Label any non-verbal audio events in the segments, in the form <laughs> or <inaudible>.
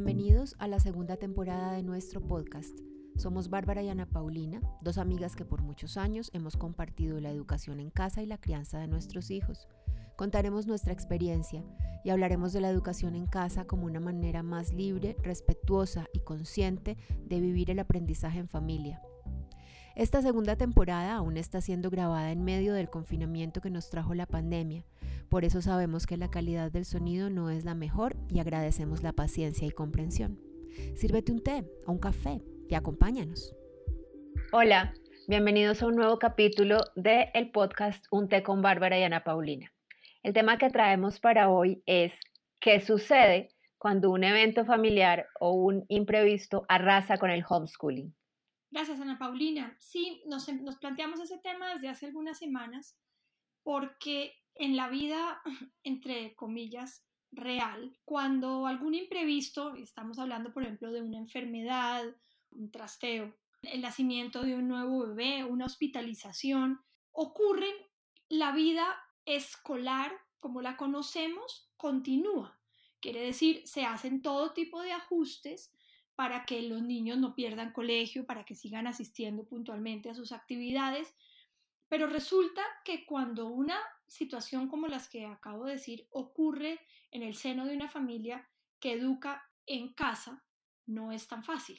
Bienvenidos a la segunda temporada de nuestro podcast. Somos Bárbara y Ana Paulina, dos amigas que por muchos años hemos compartido la educación en casa y la crianza de nuestros hijos. Contaremos nuestra experiencia y hablaremos de la educación en casa como una manera más libre, respetuosa y consciente de vivir el aprendizaje en familia. Esta segunda temporada aún está siendo grabada en medio del confinamiento que nos trajo la pandemia, por eso sabemos que la calidad del sonido no es la mejor y agradecemos la paciencia y comprensión. Sírvete un té o un café y acompáñanos. Hola, bienvenidos a un nuevo capítulo de el podcast Un té con Bárbara y Ana Paulina. El tema que traemos para hoy es ¿qué sucede cuando un evento familiar o un imprevisto arrasa con el homeschooling? Gracias, Ana Paulina. Sí, nos, nos planteamos ese tema desde hace algunas semanas porque en la vida, <laughs> entre comillas, real, cuando algún imprevisto, estamos hablando por ejemplo de una enfermedad, un trasteo, el nacimiento de un nuevo bebé, una hospitalización, ocurren, la vida escolar, como la conocemos, continúa. Quiere decir, se hacen todo tipo de ajustes para que los niños no pierdan colegio, para que sigan asistiendo puntualmente a sus actividades, pero resulta que cuando una situación como las que acabo de decir ocurre en el seno de una familia que educa en casa, no es tan fácil.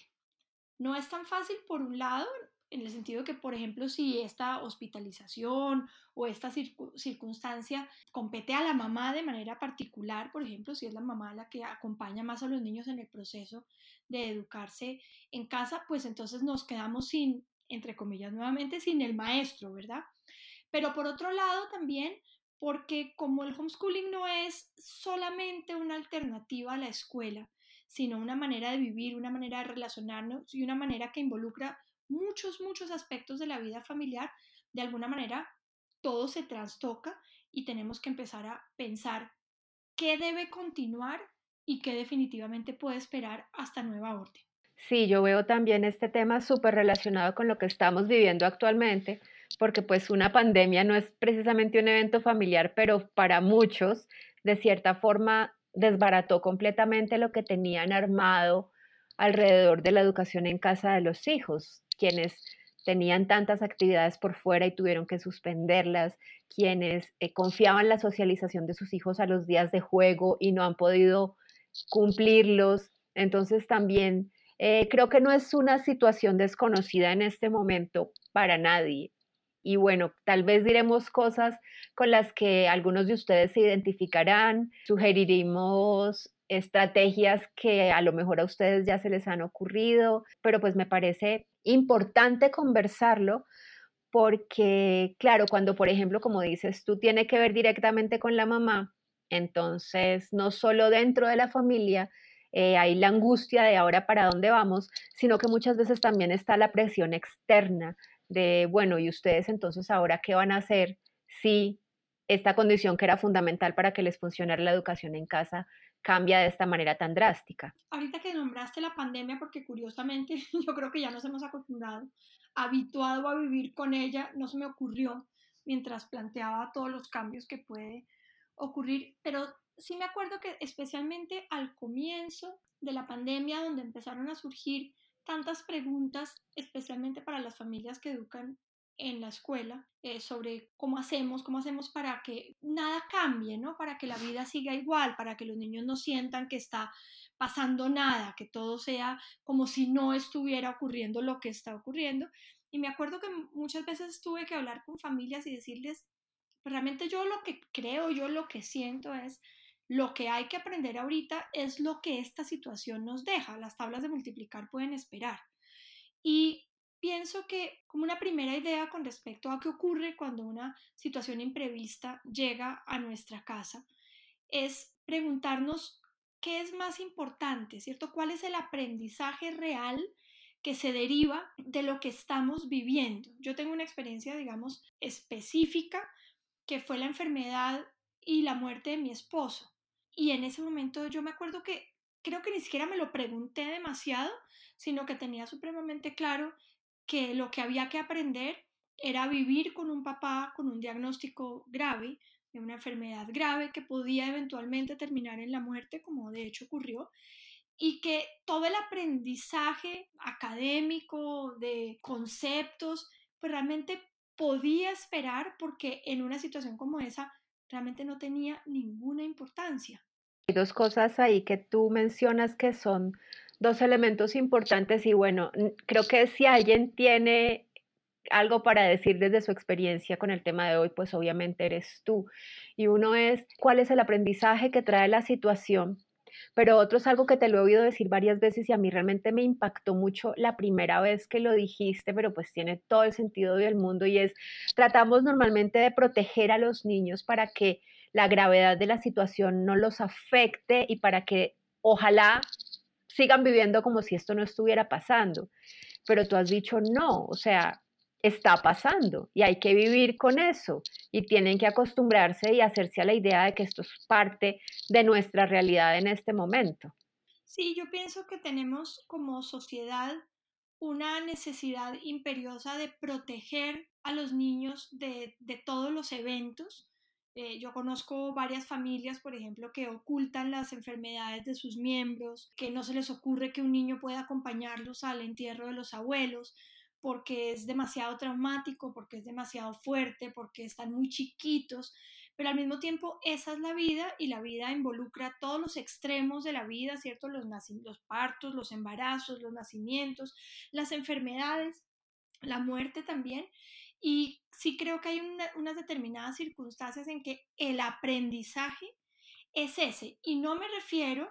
No es tan fácil, por un lado, en el sentido que, por ejemplo, si esta hospitalización o esta circunstancia compete a la mamá de manera particular, por ejemplo, si es la mamá la que acompaña más a los niños en el proceso de educarse en casa, pues entonces nos quedamos sin, entre comillas, nuevamente, sin el maestro, ¿verdad? Pero por otro lado también, porque como el homeschooling no es solamente una alternativa a la escuela, sino una manera de vivir, una manera de relacionarnos y una manera que involucra muchos, muchos aspectos de la vida familiar, de alguna manera todo se trastoca y tenemos que empezar a pensar qué debe continuar y qué definitivamente puede esperar hasta nueva orden. Sí, yo veo también este tema súper relacionado con lo que estamos viviendo actualmente, porque pues una pandemia no es precisamente un evento familiar, pero para muchos, de cierta forma, desbarató completamente lo que tenían armado alrededor de la educación en casa de los hijos, quienes tenían tantas actividades por fuera y tuvieron que suspenderlas, quienes eh, confiaban la socialización de sus hijos a los días de juego y no han podido cumplirlos. Entonces también eh, creo que no es una situación desconocida en este momento para nadie. Y bueno, tal vez diremos cosas con las que algunos de ustedes se identificarán, sugeriremos estrategias que a lo mejor a ustedes ya se les han ocurrido, pero pues me parece importante conversarlo porque, claro, cuando por ejemplo, como dices, tú tienes que ver directamente con la mamá, entonces no solo dentro de la familia, eh, hay la angustia de ahora para dónde vamos, sino que muchas veces también está la presión externa de, bueno, ¿y ustedes entonces ahora qué van a hacer si esta condición que era fundamental para que les funcionara la educación en casa cambia de esta manera tan drástica? Ahorita que nombraste la pandemia, porque curiosamente <laughs> yo creo que ya nos hemos acostumbrado, habituado a vivir con ella, no se me ocurrió mientras planteaba todos los cambios que puede ocurrir, pero sí me acuerdo que especialmente al comienzo de la pandemia, donde empezaron a surgir tantas preguntas, especialmente para las familias que educan en la escuela, eh, sobre cómo hacemos, cómo hacemos para que nada cambie, ¿no? Para que la vida siga igual, para que los niños no sientan que está pasando nada, que todo sea como si no estuviera ocurriendo lo que está ocurriendo. Y me acuerdo que muchas veces tuve que hablar con familias y decirles, pues, realmente yo lo que creo, yo lo que siento es, lo que hay que aprender ahorita es lo que esta situación nos deja. Las tablas de multiplicar pueden esperar. Y pienso que como una primera idea con respecto a qué ocurre cuando una situación imprevista llega a nuestra casa, es preguntarnos qué es más importante, ¿cierto? ¿Cuál es el aprendizaje real que se deriva de lo que estamos viviendo? Yo tengo una experiencia, digamos, específica, que fue la enfermedad y la muerte de mi esposo. Y en ese momento yo me acuerdo que creo que ni siquiera me lo pregunté demasiado, sino que tenía supremamente claro que lo que había que aprender era vivir con un papá con un diagnóstico grave, de una enfermedad grave que podía eventualmente terminar en la muerte, como de hecho ocurrió, y que todo el aprendizaje académico de conceptos, pues realmente podía esperar porque en una situación como esa realmente no tenía ninguna importancia. Hay dos cosas ahí que tú mencionas que son dos elementos importantes y bueno, creo que si alguien tiene algo para decir desde su experiencia con el tema de hoy, pues obviamente eres tú. Y uno es, ¿cuál es el aprendizaje que trae la situación? Pero otro es algo que te lo he oído decir varias veces y a mí realmente me impactó mucho la primera vez que lo dijiste, pero pues tiene todo el sentido del mundo y es, tratamos normalmente de proteger a los niños para que la gravedad de la situación no los afecte y para que ojalá sigan viviendo como si esto no estuviera pasando. Pero tú has dicho no, o sea, está pasando y hay que vivir con eso y tienen que acostumbrarse y hacerse a la idea de que esto es parte de nuestra realidad en este momento. Sí, yo pienso que tenemos como sociedad una necesidad imperiosa de proteger a los niños de, de todos los eventos. Eh, yo conozco varias familias, por ejemplo, que ocultan las enfermedades de sus miembros, que no se les ocurre que un niño pueda acompañarlos al entierro de los abuelos, porque es demasiado traumático, porque es demasiado fuerte, porque están muy chiquitos, pero al mismo tiempo esa es la vida y la vida involucra todos los extremos de la vida, ¿cierto? Los, los partos, los embarazos, los nacimientos, las enfermedades, la muerte también. Y sí creo que hay unas determinadas circunstancias en que el aprendizaje es ese. Y no me refiero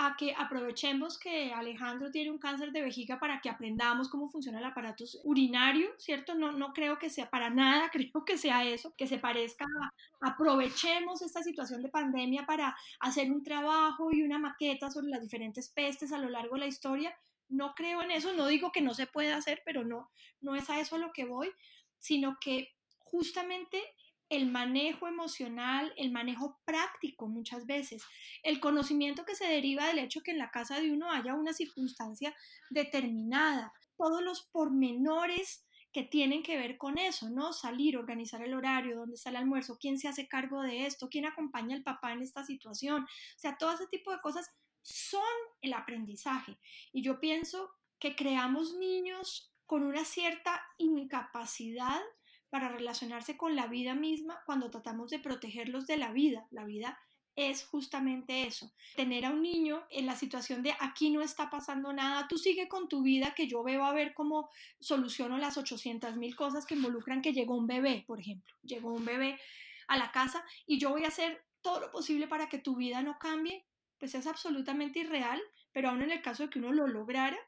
a que aprovechemos que Alejandro tiene un cáncer de vejiga para que aprendamos cómo funciona el aparato urinario, ¿cierto? No, no creo que sea para nada, <laughs> creo que sea eso, que se parezca a, aprovechemos esta situación de pandemia para hacer un trabajo y una maqueta sobre las diferentes pestes a lo largo de la historia. No creo en eso, no digo que no se pueda hacer, pero no, no es a eso a lo que voy, sino que justamente el manejo emocional, el manejo práctico muchas veces, el conocimiento que se deriva del hecho que en la casa de uno haya una circunstancia determinada, todos los pormenores que tienen que ver con eso, ¿no? Salir, organizar el horario, dónde está el almuerzo, quién se hace cargo de esto, quién acompaña al papá en esta situación. O sea, todo ese tipo de cosas son el aprendizaje. Y yo pienso que creamos niños con una cierta incapacidad para relacionarse con la vida misma cuando tratamos de protegerlos de la vida. La vida es justamente eso, tener a un niño en la situación de aquí no está pasando nada, tú sigue con tu vida que yo veo a ver cómo soluciono las 800 mil cosas que involucran que llegó un bebé, por ejemplo, llegó un bebé a la casa y yo voy a hacer todo lo posible para que tu vida no cambie, pues es absolutamente irreal, pero aún en el caso de que uno lo lograra,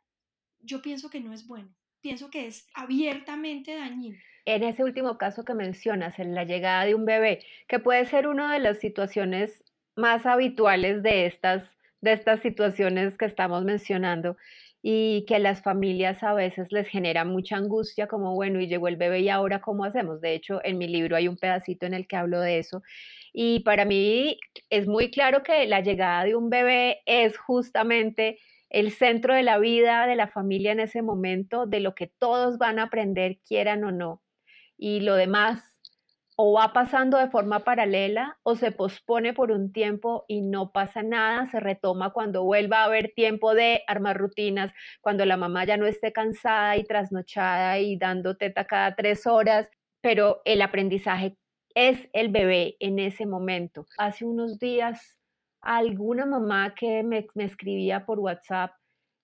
yo pienso que no es bueno, pienso que es abiertamente dañino en ese último caso que mencionas, en la llegada de un bebé, que puede ser una de las situaciones más habituales de estas, de estas situaciones que estamos mencionando y que a las familias a veces les genera mucha angustia, como bueno, y llegó el bebé y ahora cómo hacemos. De hecho, en mi libro hay un pedacito en el que hablo de eso. Y para mí es muy claro que la llegada de un bebé es justamente el centro de la vida de la familia en ese momento, de lo que todos van a aprender, quieran o no y lo demás o va pasando de forma paralela o se pospone por un tiempo y no pasa nada, se retoma cuando vuelva a haber tiempo de armar rutinas, cuando la mamá ya no esté cansada y trasnochada y dando teta cada tres horas, pero el aprendizaje es el bebé en ese momento. Hace unos días alguna mamá que me, me escribía por WhatsApp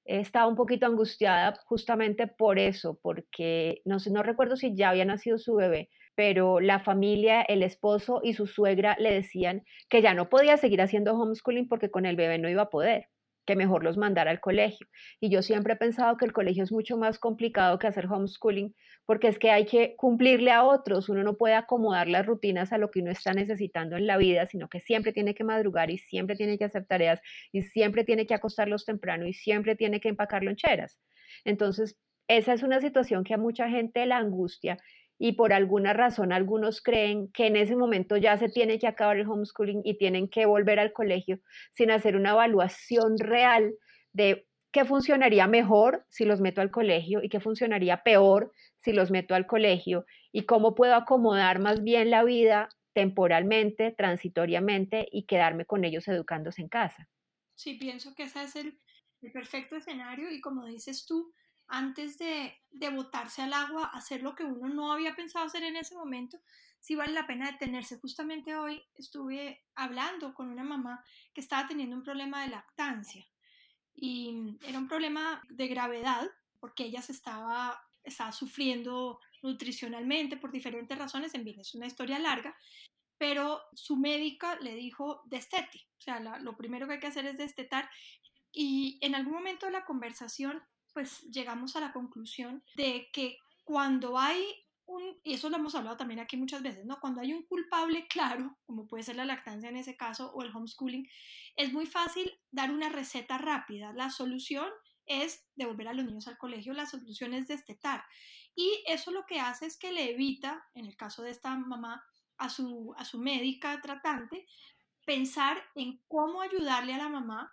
estaba un poquito angustiada justamente por eso, porque no sé, no recuerdo si ya había nacido su bebé, pero la familia, el esposo y su suegra le decían que ya no podía seguir haciendo homeschooling porque con el bebé no iba a poder que mejor los mandara al colegio. Y yo siempre he pensado que el colegio es mucho más complicado que hacer homeschooling, porque es que hay que cumplirle a otros, uno no puede acomodar las rutinas a lo que uno está necesitando en la vida, sino que siempre tiene que madrugar y siempre tiene que hacer tareas y siempre tiene que acostarlos temprano y siempre tiene que empacar loncheras. Entonces, esa es una situación que a mucha gente la angustia y por alguna razón algunos creen que en ese momento ya se tiene que acabar el homeschooling y tienen que volver al colegio sin hacer una evaluación real de qué funcionaría mejor si los meto al colegio y qué funcionaría peor si los meto al colegio y cómo puedo acomodar más bien la vida temporalmente, transitoriamente y quedarme con ellos educándose en casa. Sí, pienso que ese es el, el perfecto escenario y como dices tú, antes de, de botarse al agua, hacer lo que uno no había pensado hacer en ese momento, sí vale la pena detenerse. Justamente hoy estuve hablando con una mamá que estaba teniendo un problema de lactancia y era un problema de gravedad porque ella se estaba, estaba sufriendo nutricionalmente por diferentes razones, en fin, es una historia larga, pero su médica le dijo destete, o sea, lo primero que hay que hacer es destetar y en algún momento de la conversación pues llegamos a la conclusión de que cuando hay un, y eso lo hemos hablado también aquí muchas veces, ¿no? Cuando hay un culpable <laughs> claro, como puede ser la lactancia en ese caso o el homeschooling, es muy fácil dar una receta rápida. La solución es devolver a los niños al colegio, la solución es destetar. Y eso lo que hace es que le evita, en el caso de esta mamá, a su, a su médica tratante, pensar en cómo ayudarle a la mamá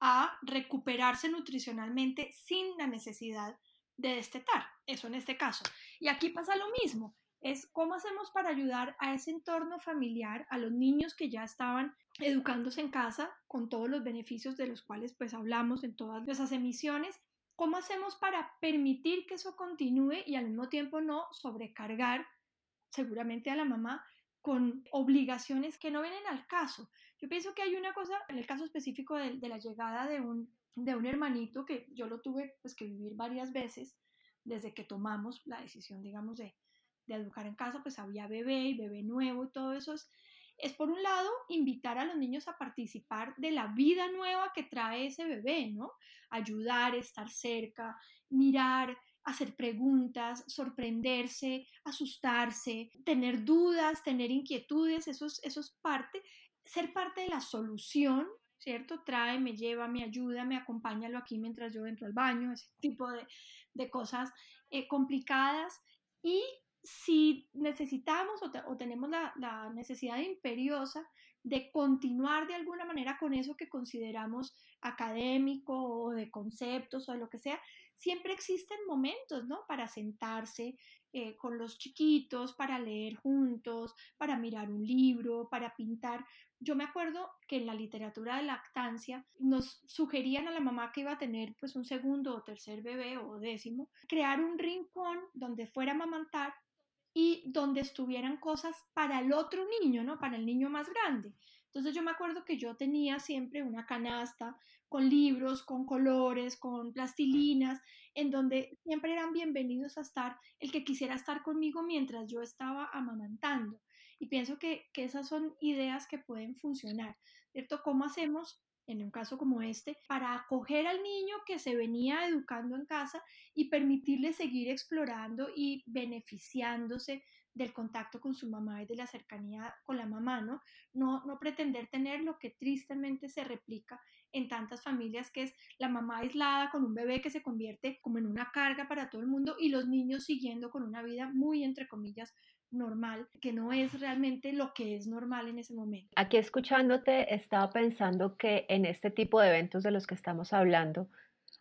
a recuperarse nutricionalmente sin la necesidad de destetar, eso en este caso. Y aquí pasa lo mismo, es cómo hacemos para ayudar a ese entorno familiar, a los niños que ya estaban educándose en casa con todos los beneficios de los cuales pues hablamos en todas nuestras emisiones, cómo hacemos para permitir que eso continúe y al mismo tiempo no sobrecargar seguramente a la mamá con obligaciones que no vienen al caso. Yo pienso que hay una cosa, en el caso específico de, la llegada de un, de un hermanito, que yo lo tuve pues, que vivir varias veces desde que tomamos la decisión, digamos, de, de educar en casa, pues había bebé y bebé nuevo y todo eso. Es, es, por un lado, invitar a los niños a participar de la vida nueva que trae ese bebé, ¿no? Ayudar, estar cerca, mirar, hacer preguntas, sorprenderse, asustarse, tener dudas, tener inquietudes, eso es, parte, ser parte de la solución, ¿cierto? Trae, me lleva, me ayuda, me acompáñalo aquí mientras yo entro al baño, ese tipo de, de cosas eh, complicadas. Y si necesitamos o, tenemos la, la, necesidad imperiosa de continuar de alguna manera con eso que consideramos académico o de conceptos o de lo que sea, siempre existen momentos, ¿no? Para sentarse eh, con los chiquitos, para leer juntos, para mirar un libro, para pintar. Yo me acuerdo que en la literatura de lactancia nos sugerían a la mamá que iba a tener pues un segundo o tercer bebé o décimo, crear un rincón donde fuera a amamantar y donde estuvieran cosas para el otro niño, ¿no? Para el niño más grande. Entonces yo me acuerdo que yo tenía siempre una canasta con libros, con colores, con plastilinas, en donde siempre eran bienvenidos a estar el que quisiera estar conmigo mientras yo estaba amamantando. Y pienso que, que esas son ideas que pueden funcionar, ¿cierto? ¿Cómo hacemos en un caso como este, para acoger al niño que se venía educando en casa y permitirle seguir explorando y beneficiándose del contacto con su mamá y de la cercanía con la mamá, ¿no? No, pretender tener lo que tristemente se replica en tantas familias, que es la mamá aislada con un bebé que se convierte como en una carga para todo el mundo y los niños siguiendo con una vida muy, entre comillas, normal, que no es realmente lo que es normal en ese momento. Aquí escuchándote, estaba pensando que en este tipo de eventos de los que estamos hablando,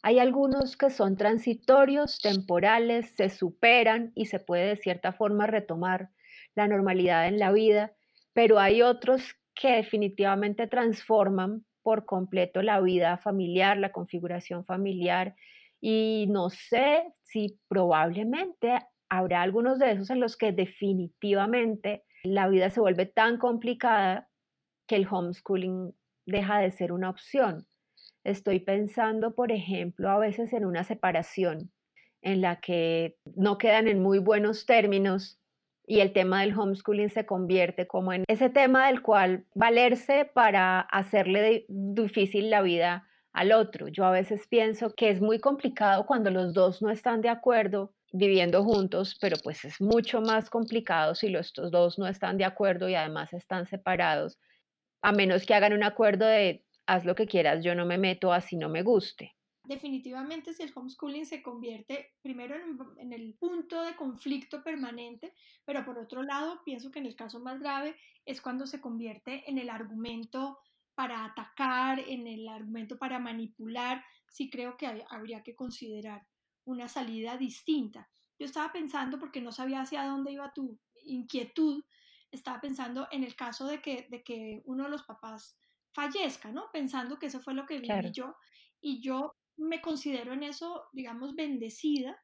hay algunos que son transitorios, temporales, se superan y se puede de cierta forma retomar la normalidad en la vida, pero hay otros que definitivamente transforman por completo la vida familiar, la configuración familiar y no sé si probablemente habrá algunos de esos en los que definitivamente la vida se vuelve tan complicada que el homeschooling deja de ser una opción. Estoy pensando, por ejemplo, a veces en una separación en la que no quedan en muy buenos términos y el tema del homeschooling se convierte como en ese tema del cual valerse para hacerle difícil la vida al otro. Yo a veces pienso que es muy complicado cuando los dos no están de acuerdo viviendo juntos, pero pues es mucho más complicado si los dos no están de acuerdo y además están separados, a menos que hagan un acuerdo de haz lo que quieras, yo no me meto así no me guste. Definitivamente si el homeschooling se convierte primero en, el punto de conflicto permanente, pero por otro lado pienso que en el caso más grave es cuando se convierte en el argumento para atacar, en el argumento para manipular, sí creo que habría que considerar una salida distinta. Yo estaba pensando, porque no sabía hacia dónde iba tu inquietud, estaba pensando en el caso de que, de que uno de los papás fallezca, ¿no? Pensando que eso fue lo que viví yo. y yo me considero en eso, digamos, bendecida,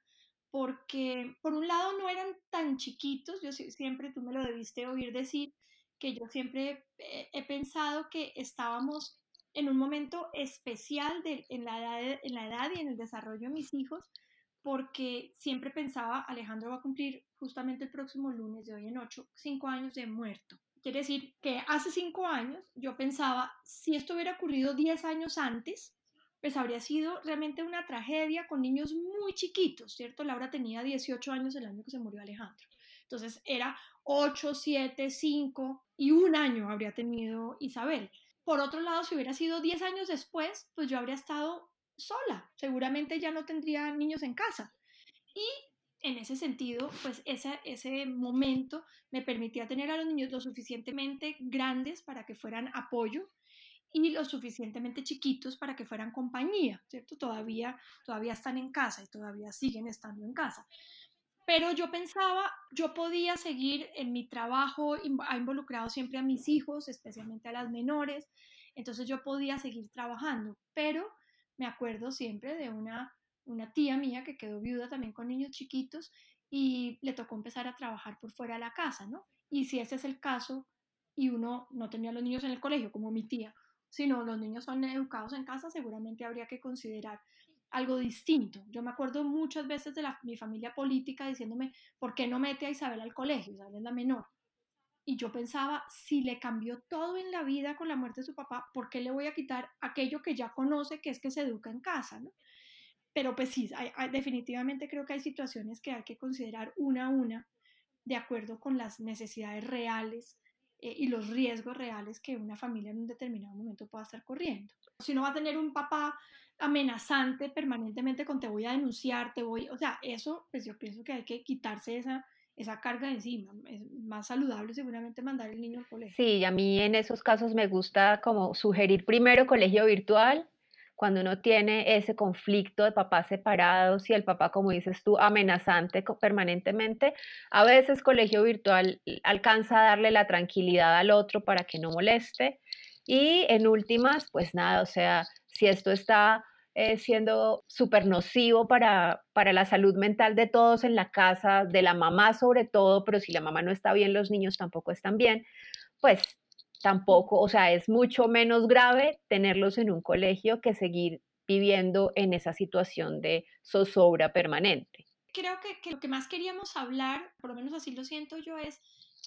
porque por un lado no eran tan chiquitos, yo siempre, tú me lo debiste oír decir, que yo siempre he pensado que estábamos en un momento especial de, en, la edad, en la edad y en el desarrollo de mis hijos, porque siempre pensaba, Alejandro va a cumplir justamente el próximo lunes de hoy en ocho, cinco años de muerto. Quiere decir que hace cinco años yo pensaba, si esto hubiera ocurrido diez años antes, pues habría sido realmente una tragedia con niños muy chiquitos, ¿cierto? Laura tenía 18 años el año que se murió Alejandro. Entonces era 8, 7, 5 y un año habría tenido Isabel. Por otro lado, si hubiera sido 10 años después, pues yo habría estado sola. Seguramente ya no tendría niños en casa. Y en ese sentido, pues ese, ese momento me permitía tener a los niños lo suficientemente grandes para que fueran apoyo y lo suficientemente chiquitos para que fueran compañía, ¿cierto? Todavía, todavía están en casa y todavía siguen estando en casa. Pero yo pensaba, yo podía seguir en mi trabajo, ha involucrado siempre a mis hijos, especialmente a las menores, entonces yo podía seguir trabajando, pero me acuerdo siempre de una, una tía mía que quedó viuda también con niños chiquitos y le tocó empezar a trabajar por fuera de la casa, ¿no? Y si ese es el caso y uno no tenía los niños en el colegio, como mi tía, sino los niños son educados en casa, seguramente habría que considerar algo distinto. Yo me acuerdo muchas veces de mi familia política diciéndome, ¿por qué no mete a Isabel al colegio? Isabel es la menor. Y yo pensaba, si le cambió todo en la vida con la muerte de su papá, ¿por qué le voy a quitar aquello que ya conoce, que es que se educa en casa? ¿no? Pero pues sí, definitivamente creo que hay situaciones que hay que considerar una a una de acuerdo con las necesidades reales eh, y los riesgos reales que una familia en un determinado momento pueda estar corriendo. Si uno va a tener un papá amenazante permanentemente con te voy a denunciar, te voy, o sea, eso, pues yo pienso que hay que quitarse esa, esa carga encima. Es más saludable seguramente mandar el niño al colegio. Sí, a mí en esos casos me gusta como sugerir primero colegio virtual, cuando uno tiene ese conflicto de papás separados y el papá, como dices tú, amenazante permanentemente, a veces colegio virtual alcanza a darle la tranquilidad al otro para que no moleste. Y en últimas, pues nada, o sea, si esto está eh, siendo súper nocivo para, para la salud mental de todos en la casa, de la mamá sobre todo, pero si la mamá no está bien, los niños tampoco están bien, pues tampoco, o sea, es mucho menos grave tenerlos en un colegio que seguir viviendo en esa situación de zozobra permanente. Creo que, lo que más queríamos hablar, por lo menos así lo siento yo, es,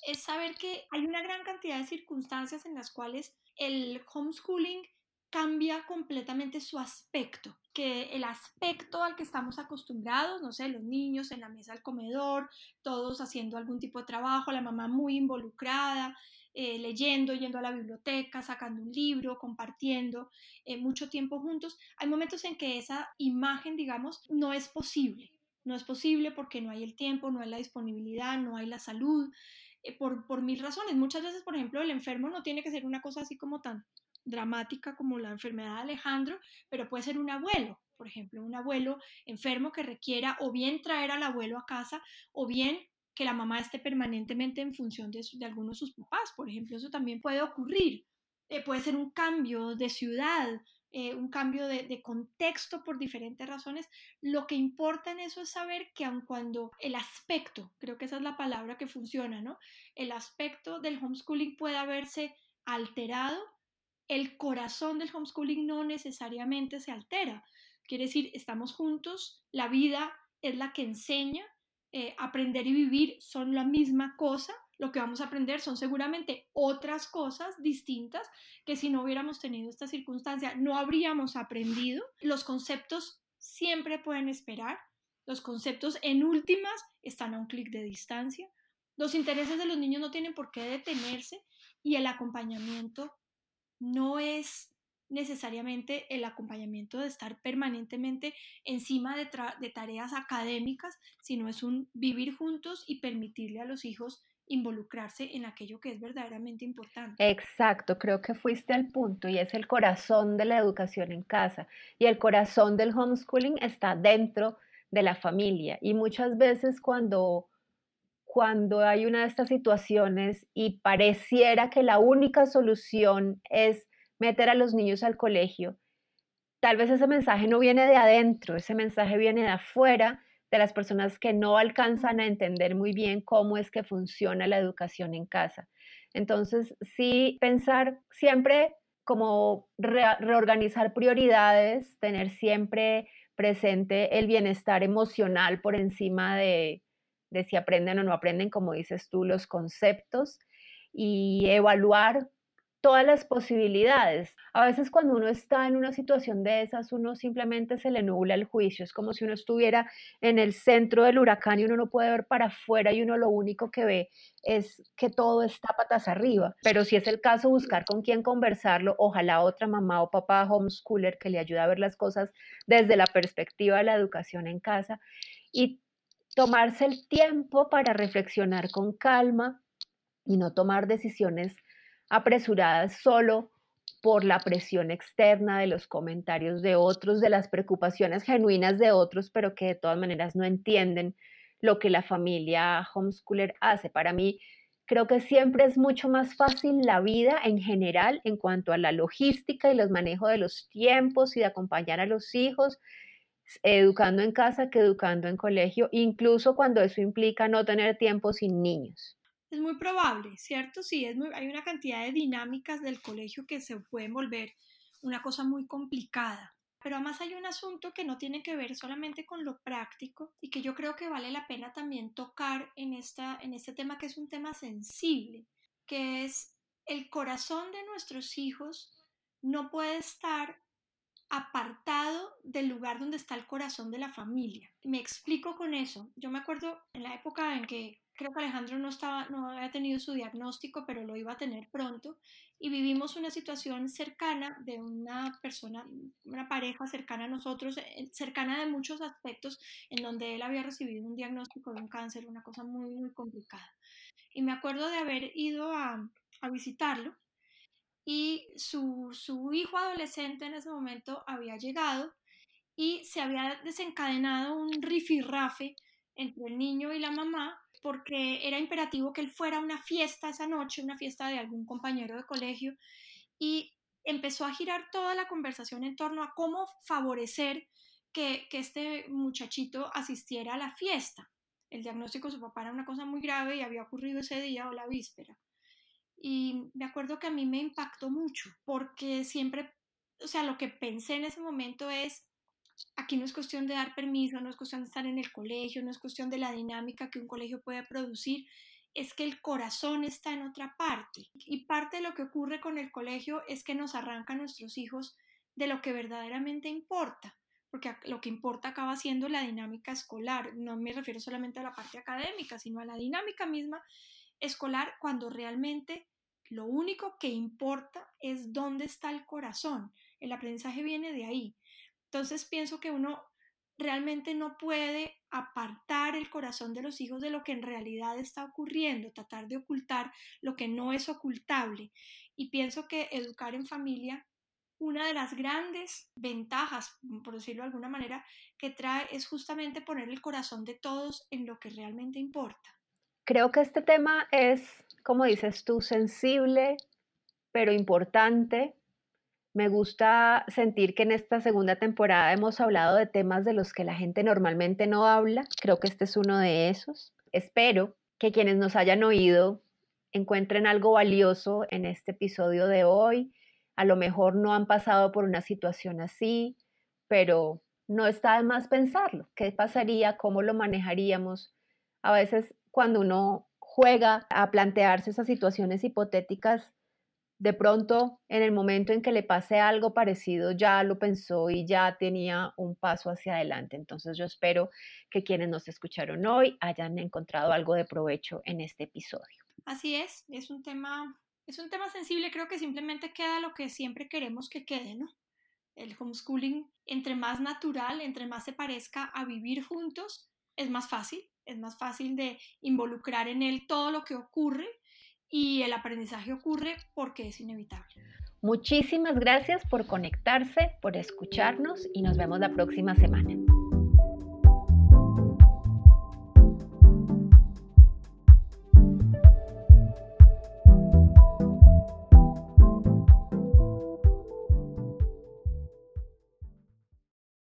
es saber que hay una gran cantidad de circunstancias en las cuales el homeschooling cambia completamente su aspecto, que el aspecto al que estamos acostumbrados, no sé, los niños en la mesa del comedor, todos haciendo algún tipo de trabajo, la mamá muy involucrada, eh, leyendo, yendo a la biblioteca, sacando un libro, compartiendo eh, mucho tiempo juntos. Hay momentos en que esa imagen, digamos, no es posible. No es posible porque no hay el tiempo, no hay la disponibilidad, no hay la salud, eh, por, por mil razones. Muchas veces, por ejemplo, el enfermo no tiene que ser una cosa así como tan dramática como la enfermedad de Alejandro, pero puede ser un abuelo, por ejemplo, un abuelo enfermo que requiera o bien traer al abuelo a casa o bien que la mamá esté permanentemente en función de, algunos de sus papás, por ejemplo, eso también puede ocurrir. Eh, puede ser un cambio de ciudad, eh, un cambio de, contexto por diferentes razones. Lo que importa en eso es saber que aun cuando el aspecto, creo que esa es la palabra que funciona, ¿no? El aspecto del homeschooling puede verse alterado, el corazón del homeschooling no necesariamente se altera. Quiere decir, estamos juntos, la vida es la que enseña, eh, aprender y vivir son la misma cosa, lo que vamos a aprender son seguramente otras cosas distintas que si no hubiéramos tenido esta circunstancia no habríamos aprendido. Los conceptos siempre pueden esperar, los conceptos en últimas están a un clic de distancia, los intereses de los niños no tienen por qué detenerse y el acompañamiento no es necesariamente el acompañamiento de estar permanentemente encima de, tareas académicas, sino es un vivir juntos y permitirle a los hijos involucrarse en aquello que es verdaderamente importante. Exacto, creo que fuiste al punto y es el corazón de la educación en casa y el corazón del homeschooling está dentro de la familia y muchas veces cuando cuando hay una de estas situaciones y pareciera que la única solución es meter a los niños al colegio, tal vez ese mensaje no viene de adentro, ese mensaje viene de afuera, de las personas que no alcanzan a entender muy bien cómo es que funciona la educación en casa. Entonces, sí, pensar siempre como reorganizar prioridades, tener siempre presente el bienestar emocional por encima de, de si aprenden o no aprenden, como dices tú, los conceptos y evaluar todas las posibilidades. A veces cuando uno está en una situación de esas, uno simplemente se le nubla el juicio. Es como si uno estuviera en el centro del huracán y uno no puede ver para afuera y uno lo único que ve es que todo está patas arriba. Pero si es el caso, buscar con quién conversarlo, ojalá otra mamá o papá homeschooler que le ayude a ver las cosas desde la perspectiva de la educación en casa y tomarse el tiempo para reflexionar con calma y no tomar decisiones apresuradas solo por la presión externa de los comentarios de otros, de las preocupaciones genuinas de otros, pero que de todas maneras no entienden lo que la familia homeschooler hace. Para mí, creo que siempre es mucho más fácil la vida en general en cuanto a la logística y los manejos de los tiempos y de acompañar a los hijos, educando en casa que educando en colegio, incluso cuando eso implica no tener tiempo sin niños. Es muy probable, ¿cierto? Sí, es hay una cantidad de dinámicas del colegio que se pueden volver una cosa muy complicada. Pero además hay un asunto que no tiene que ver solamente con lo práctico y que yo creo que vale la pena también tocar en, esta, en este tema que es un tema sensible, que es el corazón de nuestros hijos no puede estar apartado del lugar donde está el corazón de la familia. Me explico con eso. Yo me acuerdo en la época en que creo que Alejandro no, estaba, no había tenido su diagnóstico, pero lo iba a tener pronto, y vivimos una situación cercana de una persona, una pareja cercana a nosotros, eh, cercana de muchos aspectos, en donde él había recibido un diagnóstico de un cáncer, una cosa muy, muy complicada. Y me acuerdo de haber ido a, a visitarlo, y su, su hijo adolescente en ese momento había llegado y se había desencadenado un rifirrafe entre el niño y la mamá porque era imperativo que él fuera a una fiesta esa noche, una fiesta de algún compañero de colegio, y empezó a girar toda la conversación en torno a cómo favorecer que, este muchachito asistiera a la fiesta. El diagnóstico de su papá era una cosa muy grave y había ocurrido ese día o la víspera. Y me acuerdo que a mí me impactó mucho, porque siempre, o sea, lo que pensé en ese momento es, Aquí no es cuestión de dar permiso, no es cuestión de estar en el colegio, no es cuestión de la dinámica que un colegio puede producir, es que el corazón está en otra parte. Y parte de lo que ocurre con el colegio es que nos arranca a nuestros hijos de lo que verdaderamente importa, porque lo que importa acaba siendo la dinámica escolar. No me refiero solamente a la parte académica, sino a la dinámica misma escolar cuando realmente lo único que importa es dónde está el corazón. El aprendizaje viene de ahí. Entonces pienso que uno realmente no puede apartar el corazón de los hijos de lo que en realidad está ocurriendo, tratar de ocultar lo que no es ocultable. Y pienso que educar en familia, una de las grandes ventajas, por decirlo de alguna manera, que trae es justamente poner el corazón de todos en lo que realmente importa. Creo que este tema es, como dices tú, sensible, pero importante me gusta sentir que en esta segunda temporada hemos hablado de temas de los que la gente normalmente no habla. Creo que este es uno de esos. Espero que quienes nos hayan oído encuentren algo valioso en este episodio de hoy. A lo mejor no han pasado por una situación así, pero no está de más pensarlo. ¿Qué pasaría? ¿Cómo lo manejaríamos? A veces cuando uno juega a plantearse esas situaciones hipotéticas, de pronto en el momento en que le pase algo parecido ya lo pensó y ya tenía un paso hacia adelante. Entonces yo espero que quienes nos escucharon hoy hayan encontrado algo de provecho en este episodio. Así es, es un tema es un tema sensible, creo que simplemente queda lo que siempre queremos que quede, ¿no? El homeschooling, entre más natural, entre más se parezca a vivir juntos, es más fácil, es más fácil de involucrar en él todo lo que ocurre y el aprendizaje ocurre porque es inevitable. Muchísimas gracias por conectarse, por escucharnos y nos vemos la próxima semana.